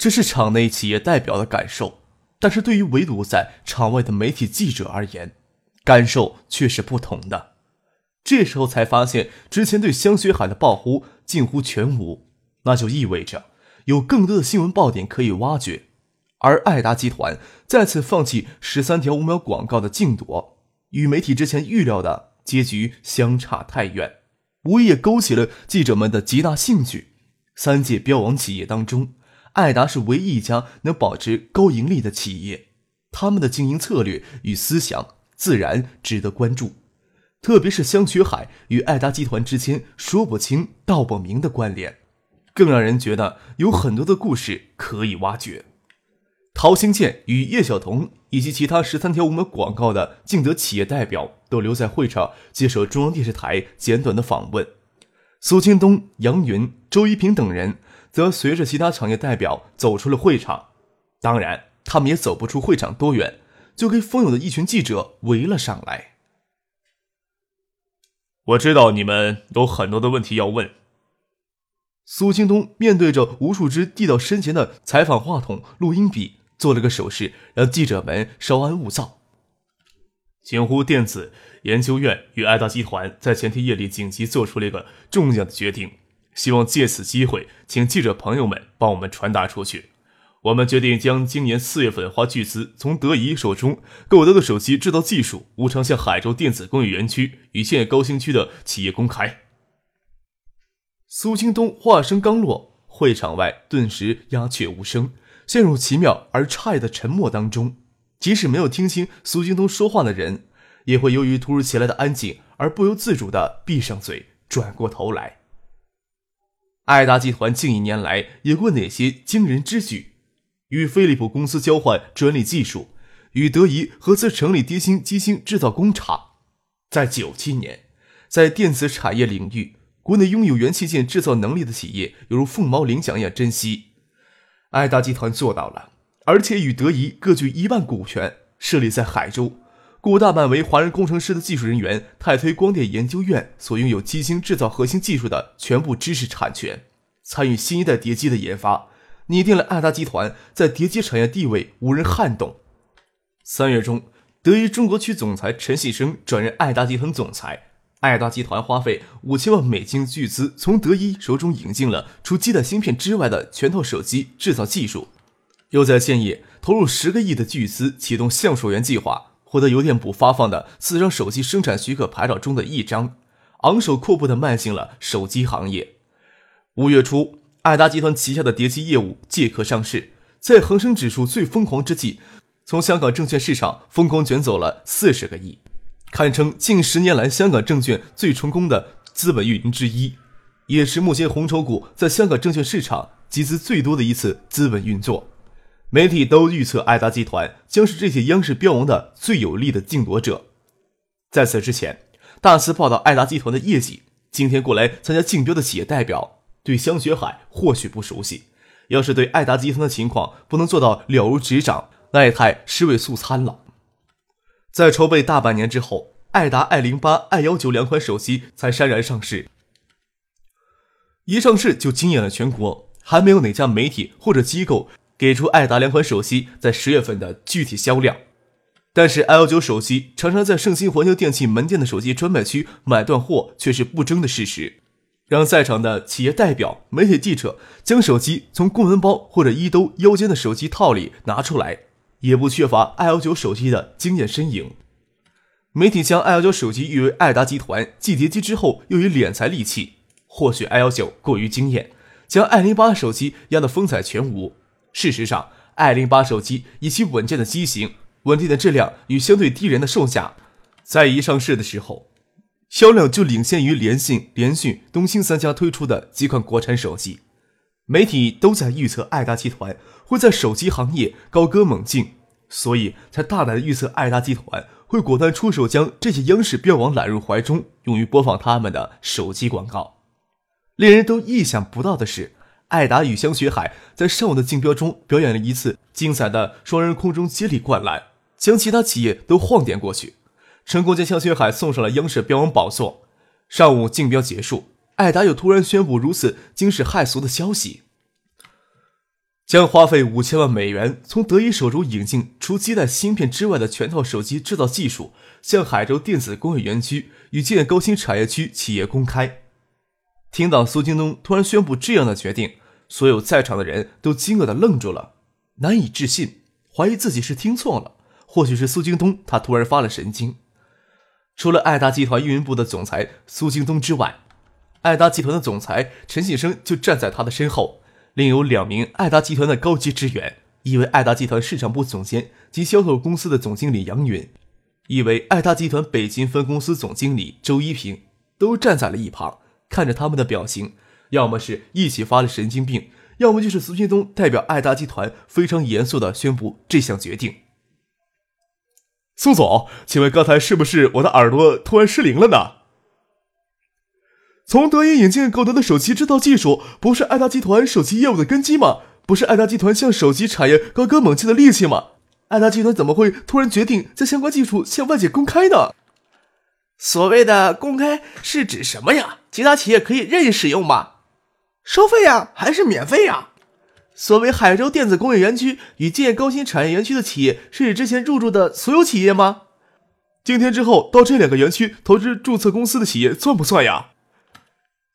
这是场内企业代表的感受，但是对于围堵在场外的媒体记者而言，感受却是不同的。这时候才发现，之前对香雪海的爆呼近乎全无，那就意味着有更多的新闻爆点可以挖掘。而爱达集团再次放弃十三条五秒广告的竞夺，与媒体之前预料的结局相差太远，无疑也勾起了记者们的极大兴趣。三界标王企业当中。爱达是唯一一家能保持高盈利的企业，他们的经营策略与思想自然值得关注。特别是香雪海与爱达集团之间说不清道不明的关联，更让人觉得有很多的故事可以挖掘。陶兴建与叶晓彤以及其他十三条无门广告的竞得企业代表都留在会场接受中央电视台简短的访问。苏京东、杨云、周一平等人。则随着其他产业代表走出了会场，当然，他们也走不出会场多远，就被蜂拥的一群记者围了上来。我知道你们有很多的问题要问。苏京东面对着无数只递到身前的采访话筒、录音笔，做了个手势，让记者们稍安勿躁。景湖电子研究院与爱达集团在前天夜里紧急做出了一个重要的决定。希望借此机会，请记者朋友们帮我们传达出去。我们决定将今年四月份花巨资从德仪手中购得的手机制造技术，无偿向海州电子工业园区与现高新区的企业公开。苏京东话声刚落，会场外顿时鸦雀无声，陷入奇妙而诧异的沉默当中。即使没有听清苏京东说话的人，也会由于突如其来的安静而不由自主地闭上嘴，转过头来。爱达集团近一年来有过哪些惊人之举？与飞利浦公司交换专利技术，与德仪合资成立低星机芯制造工厂。在九七年，在电子产业领域，国内拥有元器件制造能力的企业犹如凤毛麟角一样珍惜。爱达集团做到了，而且与德仪各具一半股权，设立在海州，故大半为华人工程师的技术人员，泰推光电研究院所拥有机芯制造核心技术的全部知识产权。参与新一代碟机的研发，拟定了爱达集团在碟机产业地位无人撼动。三月中，德仪中国区总裁陈细生转任爱达集团总裁。爱达集团花费五千万美金巨资，从德仪手中引进了除基带芯片之外的全套手机制造技术，又在建业投入十个亿的巨资启动橡树园计划，获得邮电部发放的四张手机生产许可牌照中的一张，昂首阔步地迈进了手机行业。五月初，爱达集团旗下的叠机业务借壳上市，在恒生指数最疯狂之际，从香港证券市场疯狂卷走了四十个亿，堪称近十年来香港证券最成功的资本运营之一，也是目前红筹股在香港证券市场集资最多的一次资本运作。媒体都预测爱达集团将是这些央视标王的最有力的竞夺者。在此之前，大肆报道爱达集团的业绩。今天过来参加竞标的企业代表。对香雪海或许不熟悉，要是对爱达集团的情况不能做到了如指掌，那也太尸位素餐了。在筹备大半年之后，爱达 i 零八、i 幺九两款手机才潸然上市。一上市就惊艳了全国，还没有哪家媒体或者机构给出爱达两款手机在十月份的具体销量。但是 i 九手机常常在盛兴环球电器门店的手机专卖区买断货，却是不争的事实。让在场的企业代表、媒体记者将手机从公文包或者衣兜腰间的手机套里拿出来，也不缺乏 i 九手机的惊艳身影。媒体将 i 九手机誉为爱达集团继碟机之后又以敛财利器，或许 i 九过于惊艳，将 i 零八手机压得风采全无。事实上爱零八手机以其稳健的机型、稳定的质量与相对低廉的售价，在一上市的时候。销量就领先于联信、联讯、东兴三家推出的几款国产手机。媒体都在预测爱达集团会在手机行业高歌猛进，所以才大胆的预测爱达集团会果断出手，将这些央视标王揽入怀中，用于播放他们的手机广告。令人都意想不到的是，艾达与香雪海在上午的竞标中表演了一次精彩的双人空中接力灌篮，将其他企业都晃点过去，成功将香雪海送上了央视标王宝座。上午竞标结束，艾达又突然宣布如此惊世骇俗的消息：将花费五千万美元从德仪手中引进除基带芯片之外的全套手机制造技术，向海州电子工业园区与建高新产业区企业公开。听到苏京东突然宣布这样的决定，所有在场的人都惊愕的愣住了，难以置信，怀疑自己是听错了，或许是苏京东他突然发了神经。除了爱达集团运营部的总裁苏京东之外，爱达集团的总裁陈信生就站在他的身后，另有两名爱达集团的高级职员，一位爱达集团市场部总监及销售公司的总经理杨云，一位爱达集团北京分公司总经理周一平，都站在了一旁。看着他们的表情，要么是一起发了神经病，要么就是苏京东代表爱达集团非常严肃的宣布这项决定。苏总，请问刚才是不是我的耳朵突然失灵了呢？从德仪引进购得的手机制造技术，不是爱达集团手机业务的根基吗？不是爱达集团向手机产业高歌猛进的利器吗？爱达集团怎么会突然决定将相关技术向外界公开呢？所谓的公开是指什么呀？其他企业可以任意使用吗？收费呀，还是免费呀？所谓海州电子工业园区与建高新产业园区的企业，是指之前入驻的所有企业吗？今天之后到这两个园区投资注册公司的企业算不算呀？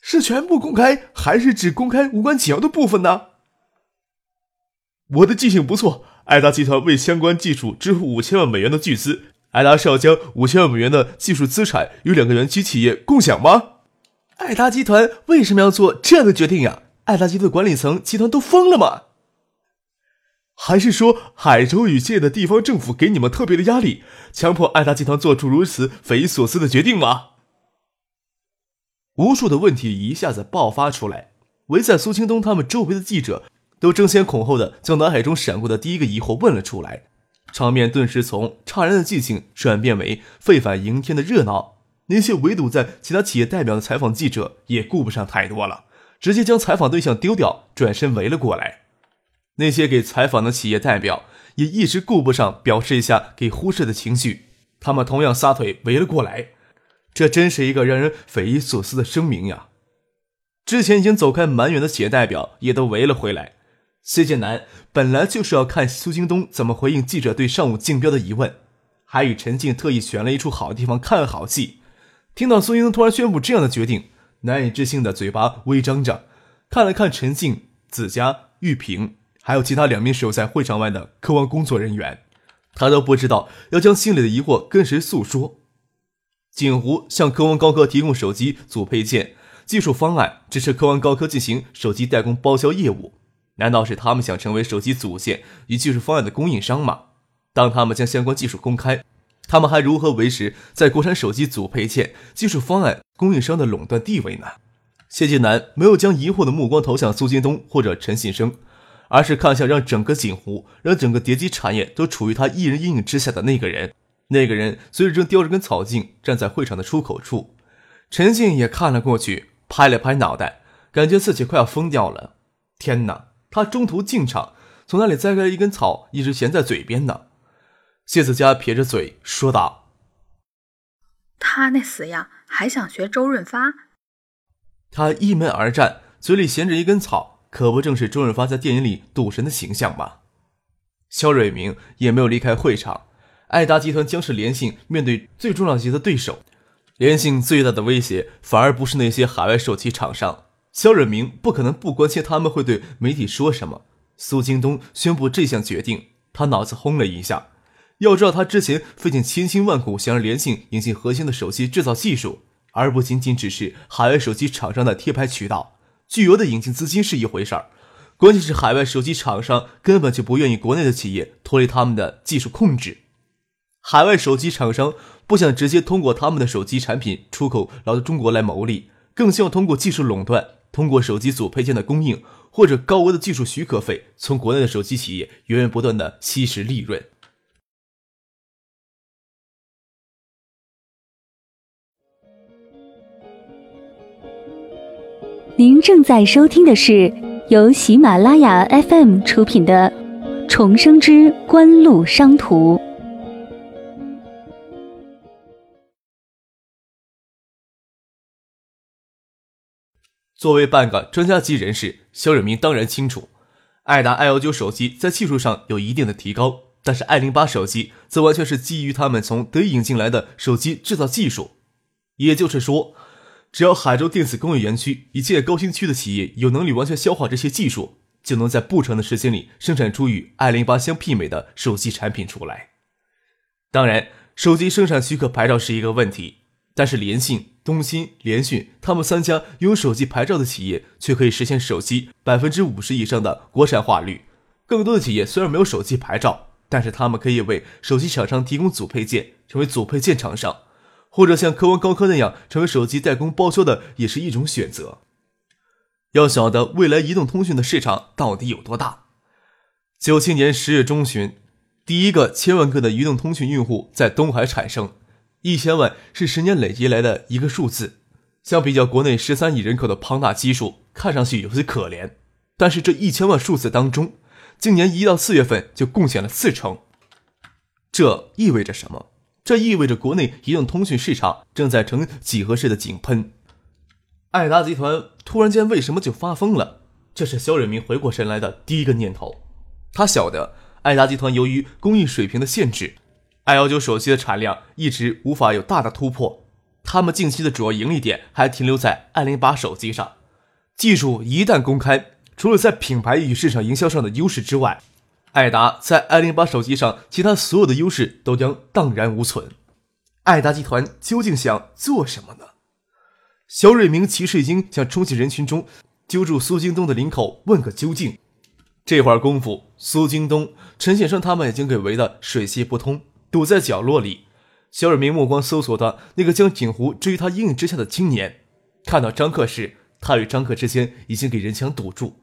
是全部公开，还是只公开无关紧要的部分呢？我的记性不错，爱达集团为相关技术支付五千万美元的巨资。艾达是要将五千万美元的技术资产与两个园区企业共享吗？爱达集团为什么要做这样的决定呀？爱达集团管理层集团都疯了吗？还是说海州与界的地方政府给你们特别的压力，强迫爱达集团做出如此匪夷所思的决定吗？无数的问题一下子爆发出来，围在苏清东他们周围的记者都争先恐后的将脑海中闪过的第一个疑惑问了出来。场面顿时从诧然的寂静转变为沸反盈天的热闹。那些围堵在其他企业代表的采访记者也顾不上太多了，直接将采访对象丢掉，转身围了过来。那些给采访的企业代表也一时顾不上表示一下给忽视的情绪，他们同样撒腿围了过来。这真是一个让人匪夷所思的声明呀！之前已经走开蛮远的企业代表也都围了回来。谢建南本来就是要看苏京东怎么回应记者对上午竞标的疑问，还与陈静特意选了一处好地方看好戏。听到苏英突然宣布这样的决定，难以置信的嘴巴微张着，看了看陈静、子佳、玉萍，还有其他两名守在会场外的科王工作人员，他都不知道要将心里的疑惑跟谁诉说。锦湖向科王高科提供手机组配件技术方案，支持科王高科进行手机代工包销业务。难道是他们想成为手机组件与技术方案的供应商吗？当他们将相关技术公开，他们还如何维持在国产手机组配件技术方案供应商的垄断地位呢？谢晋南没有将疑惑的目光投向苏京东或者陈信生，而是看向让整个锦湖、让整个叠机产业都处于他一人阴影之下的那个人。那个人虽然正叼着根草茎站在会场的出口处，陈静也看了过去，拍了拍脑袋，感觉自己快要疯掉了。天哪！他中途进场，从那里摘开一根草，一直衔在嘴边呢。谢子佳撇着嘴说道：“他那死样还想学周润发。”他一门而战，嘴里衔着一根草，可不正是周润发在电影里赌神的形象吗？肖瑞明也没有离开会场。爱达集团将是联信面对最重量级的对手，联信最大的威胁反而不是那些海外手机厂商。肖瑞明不可能不关心他们会对媒体说什么。苏京东宣布这项决定，他脑子轰了一下。要知道，他之前费尽千辛万苦想让联信引进核心的手机制造技术，而不仅仅只是海外手机厂商的贴牌渠道。巨额的引进资金是一回事儿，关键是海外手机厂商根本就不愿意国内的企业脱离他们的技术控制。海外手机厂商不想直接通过他们的手机产品出口来到中国来牟利，更希望通过技术垄断。通过手机组配件的供应或者高额的技术许可费，从国内的手机企业源源不断的吸食利润。您正在收听的是由喜马拉雅 FM 出品的《重生之官路商途》。作为半个专家级人士，肖远明当然清楚，爱达 i 幺九手机在技术上有一定的提高，但是 i 零八手机则完全是基于他们从德引进来的手机制造技术。也就是说，只要海州电子工业园区以及高新区的企业有能力完全消化这些技术，就能在不长的时间里生产出与 i 零八相媲美的手机产品出来。当然，手机生产许可牌照是一个问题。但是联信、东芯、联讯，他们三家拥有手机牌照的企业，却可以实现手机百分之五十以上的国产化率。更多的企业虽然没有手机牌照，但是他们可以为手机厂商提供组配件，成为组配件厂商，或者像科王高科那样成为手机代工包销的，也是一种选择。要晓得未来移动通讯的市场到底有多大？九七年十月中旬，第一个千万个的移动通讯用户在东海产生。一千万是十年累积来的一个数字，相比较国内十三亿人口的庞大基数，看上去有些可怜。但是这一千万数字当中，今年一到四月份就贡献了四成，这意味着什么？这意味着国内移动通讯市场正在呈几何式的井喷。爱达集团突然间为什么就发疯了？这是肖远明回过神来的第一个念头。他晓得爱达集团由于工艺水平的限制。i 幺九手机的产量一直无法有大的突破，他们近期的主要盈利点还停留在 i 零八手机上。技术一旦公开，除了在品牌与市场营销上的优势之外，艾达在 i 零八手机上其他所有的优势都将荡然无存。艾达集团究竟想做什么呢？肖瑞明其实已经想冲进人群中，揪住苏京东的领口问个究竟。这会儿功夫，苏京东、陈先生他们已经给围得水泄不通。堵在角落里，肖蕊明目光搜索到那个将锦湖置于他阴影之下的青年。看到张克时，他与张克之间已经给人墙堵住。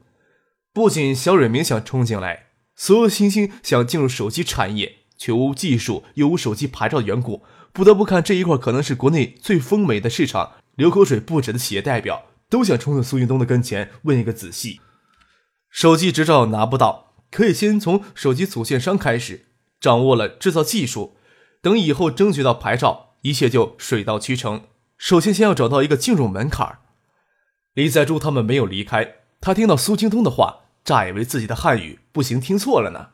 不仅肖蕊明想冲进来，所有新兴想进入手机产业却无技术又无手机牌照的缘故，不得不看这一块可能是国内最丰美的市场，流口水不止的企业代表都想冲到苏云东的跟前问一个仔细。手机执照拿不到，可以先从手机组件商开始。掌握了制造技术，等以后争取到牌照，一切就水到渠成。首先，先要找到一个进入门槛。李在柱他们没有离开，他听到苏京东的话，乍以为自己的汉语不行，听错了呢。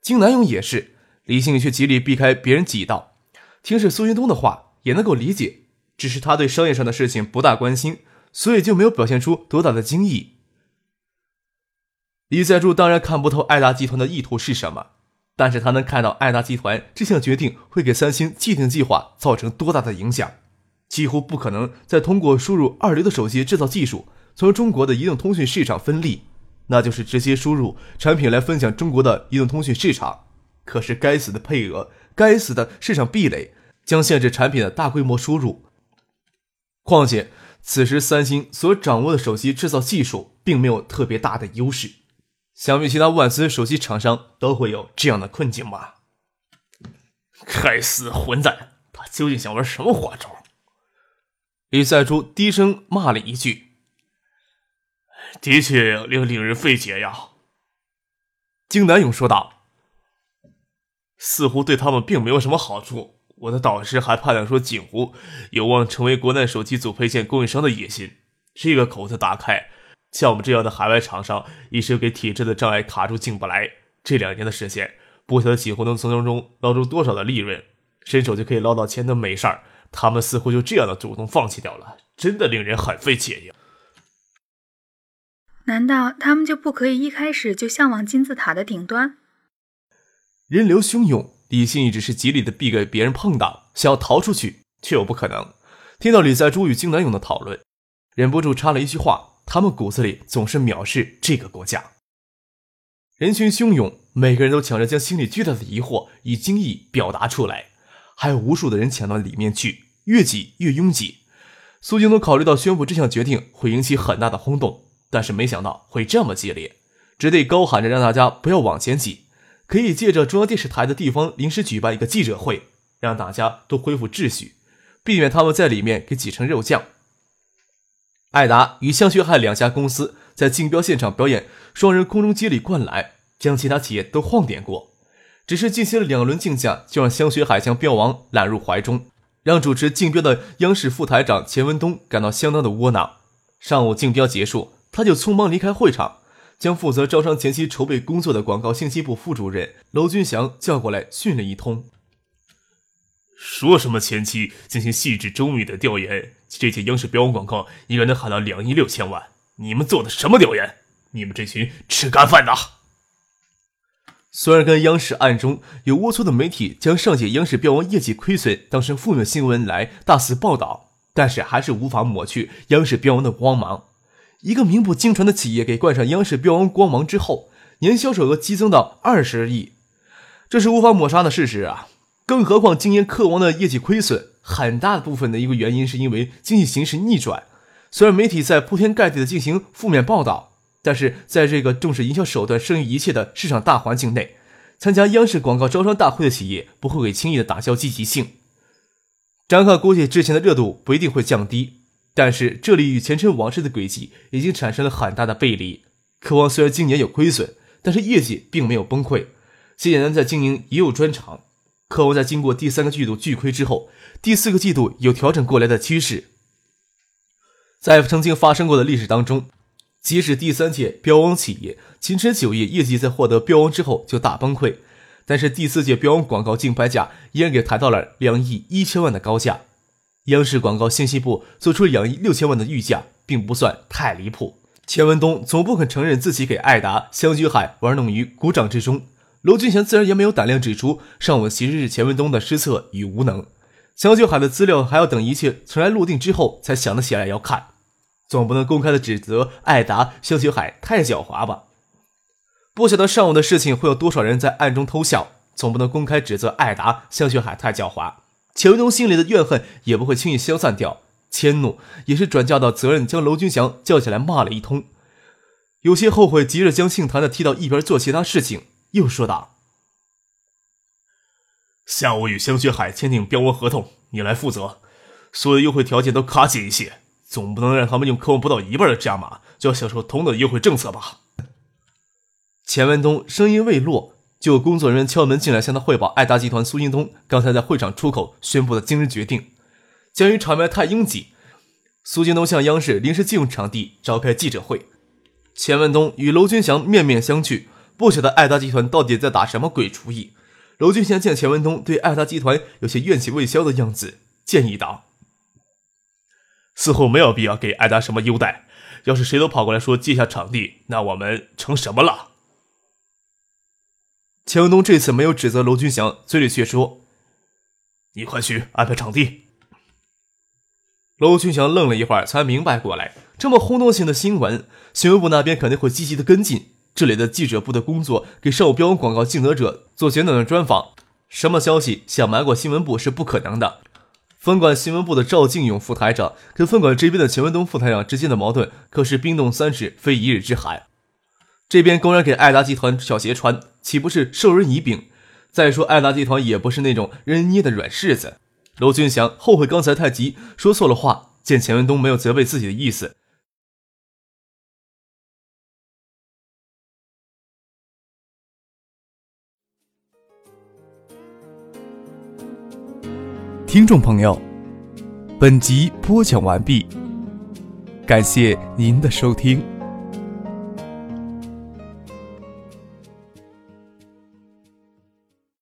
金南勇也是，李信却极力避开别人挤道，听是苏云东的话也能够理解，只是他对商业上的事情不大关心，所以就没有表现出多大的惊异。李在柱当然看不透爱达集团的意图是什么。但是他能看到爱达集团这项决定会给三星既定计划造成多大的影响，几乎不可能再通过输入二流的手机制造技术从中国的移动通讯市场分利，那就是直接输入产品来分享中国的移动通讯市场。可是该死的配额，该死的市场壁垒，将限制产品的大规模输入。况且此时三星所掌握的手机制造技术并没有特别大的优势。想必其他万斯手机厂商都会有这样的困境吧？该死混蛋，他究竟想玩什么花招？李赛珠低声骂了一句：“的确令令人费解呀。”金南勇说道：“似乎对他们并没有什么好处。我的导师还判断说，景湖有望成为国内手机组配件供应商的野心。这个口子打开。”像我们这样的海外厂商，一时给体制的障碍卡住进不来。这两年的时间，不晓得几乎能从中中捞出多少的利润，伸手就可以捞到钱的美事儿，他们似乎就这样的主动放弃掉了，真的令人很费解呀。难道他们就不可以一开始就向往金字塔的顶端？人流汹涌，李信一直是极力的避给别人碰到，想要逃出去，却又不可能。听到李在珠与金南勇的讨论，忍不住插了一句话。他们骨子里总是藐视这个国家。人群汹涌，每个人都抢着将心里巨大的疑惑以惊异表达出来，还有无数的人抢到里面去，越挤越拥挤。苏京东考虑到宣布这项决定会引起很大的轰动，但是没想到会这么激烈，只得高喊着让大家不要往前挤，可以借着中央电视台的地方临时举办一个记者会，让大家都恢复秩序，避免他们在里面给挤成肉酱。艾达与香雪海两家公司在竞标现场表演双人空中接力灌篮，将其他企业都晃点过。只是进行了两轮竞价，就让香雪海将标王揽入怀中，让主持竞标的央视副台长钱文东感到相当的窝囊。上午竞标结束，他就匆忙离开会场，将负责招商前期筹备工作的广告信息部副主任娄军祥叫过来训了一通。说什么前期进行细致周密的调研，这些央视标王广告应该能喊到两亿六千万，你们做的什么调研？你们这群吃干饭的！虽然跟央视暗中有龌龊的媒体将上届央视标王业绩亏损当成负面新闻来大肆报道，但是还是无法抹去央视标王的光芒。一个名不经传的企业给冠上央视标王光芒之后，年销售额激增到二十亿，这是无法抹杀的事实啊！更何况今年客王的业绩亏损，很大部分的一个原因是因为经济形势逆转。虽然媒体在铺天盖地的进行负面报道。但是，在这个重视营销手段胜于一切的市场大环境内，参加央视广告招商大会的企业不会给轻易的打消积极性。张克估计之前的热度不一定会降低，但是这里与前尘往事的轨迹已经产生了很大的背离。科王虽然今年有亏损，但是业绩并没有崩溃。谢简南在经营也有专长。科王在经过第三个季度巨亏之后，第四个季度有调整过来的趋势。在曾经发生过的历史当中。即使第三届标王企业秦晨酒业业绩在获得标王之后就大崩溃，但是第四届标王广告竞拍价依然给抬到了两亿一千万的高价。央视广告信息部做出两亿六千万的预价，并不算太离谱。钱文东总不肯承认自己给艾达、香菊海玩弄于股掌之中，罗俊祥自然也没有胆量指出上午其实是钱文东的失策与无能。香菊海的资料还要等一切尘埃落定之后才想得起来要看。总不能公开的指责艾达、肖雪海太狡猾吧？不晓得上午的事情会有多少人在暗中偷笑。总不能公开指责艾达、肖雪海太狡猾。钱文东心里的怨恨也不会轻易消散掉，迁怒也是转嫁到责任，将娄军祥叫起来骂了一通，有些后悔，急着将姓谭的踢到一边做其他事情，又说道：“下午与香雪海签订标文合同，你来负责，所有优惠条件都卡紧一些。”总不能让他们用客户不到一半的价码就要享受同等优惠政策吧？钱文东声音未落，就工作人员敲门进来，向他汇报爱达集团苏京东刚才在会场出口宣布的惊人决定。鉴于场面太拥挤，苏京东向央视临时借用场地召开记者会。钱文东与娄军祥面面相觑，不晓得爱达集团到底在打什么鬼主意。娄军祥见钱文东对爱达集团有些怨气未消的样子，建议道。似乎没有必要给艾达什么优待。要是谁都跑过来说借下场地，那我们成什么了？钱文东这次没有指责娄军祥，嘴里却说：“你快去安排场地。”娄军祥愣了一会儿，才明白过来，这么轰动性的新闻，新闻部那边肯定会积极的跟进。这里的记者部的工作，给上午标广告竞得者做简短的专访，什么消息想瞒过新闻部是不可能的。分管新闻部的赵敬勇副台长跟分管这边的钱文东副台长之间的矛盾，可是冰冻三尺非一日之寒。这边公然给爱达集团小鞋穿，岂不是授人以柄？再说爱达集团也不是那种任人捏的软柿子。娄俊祥后悔刚才太急，说错了话。见钱文东没有责备自己的意思，听众朋友，本集播讲完毕，感谢您的收听。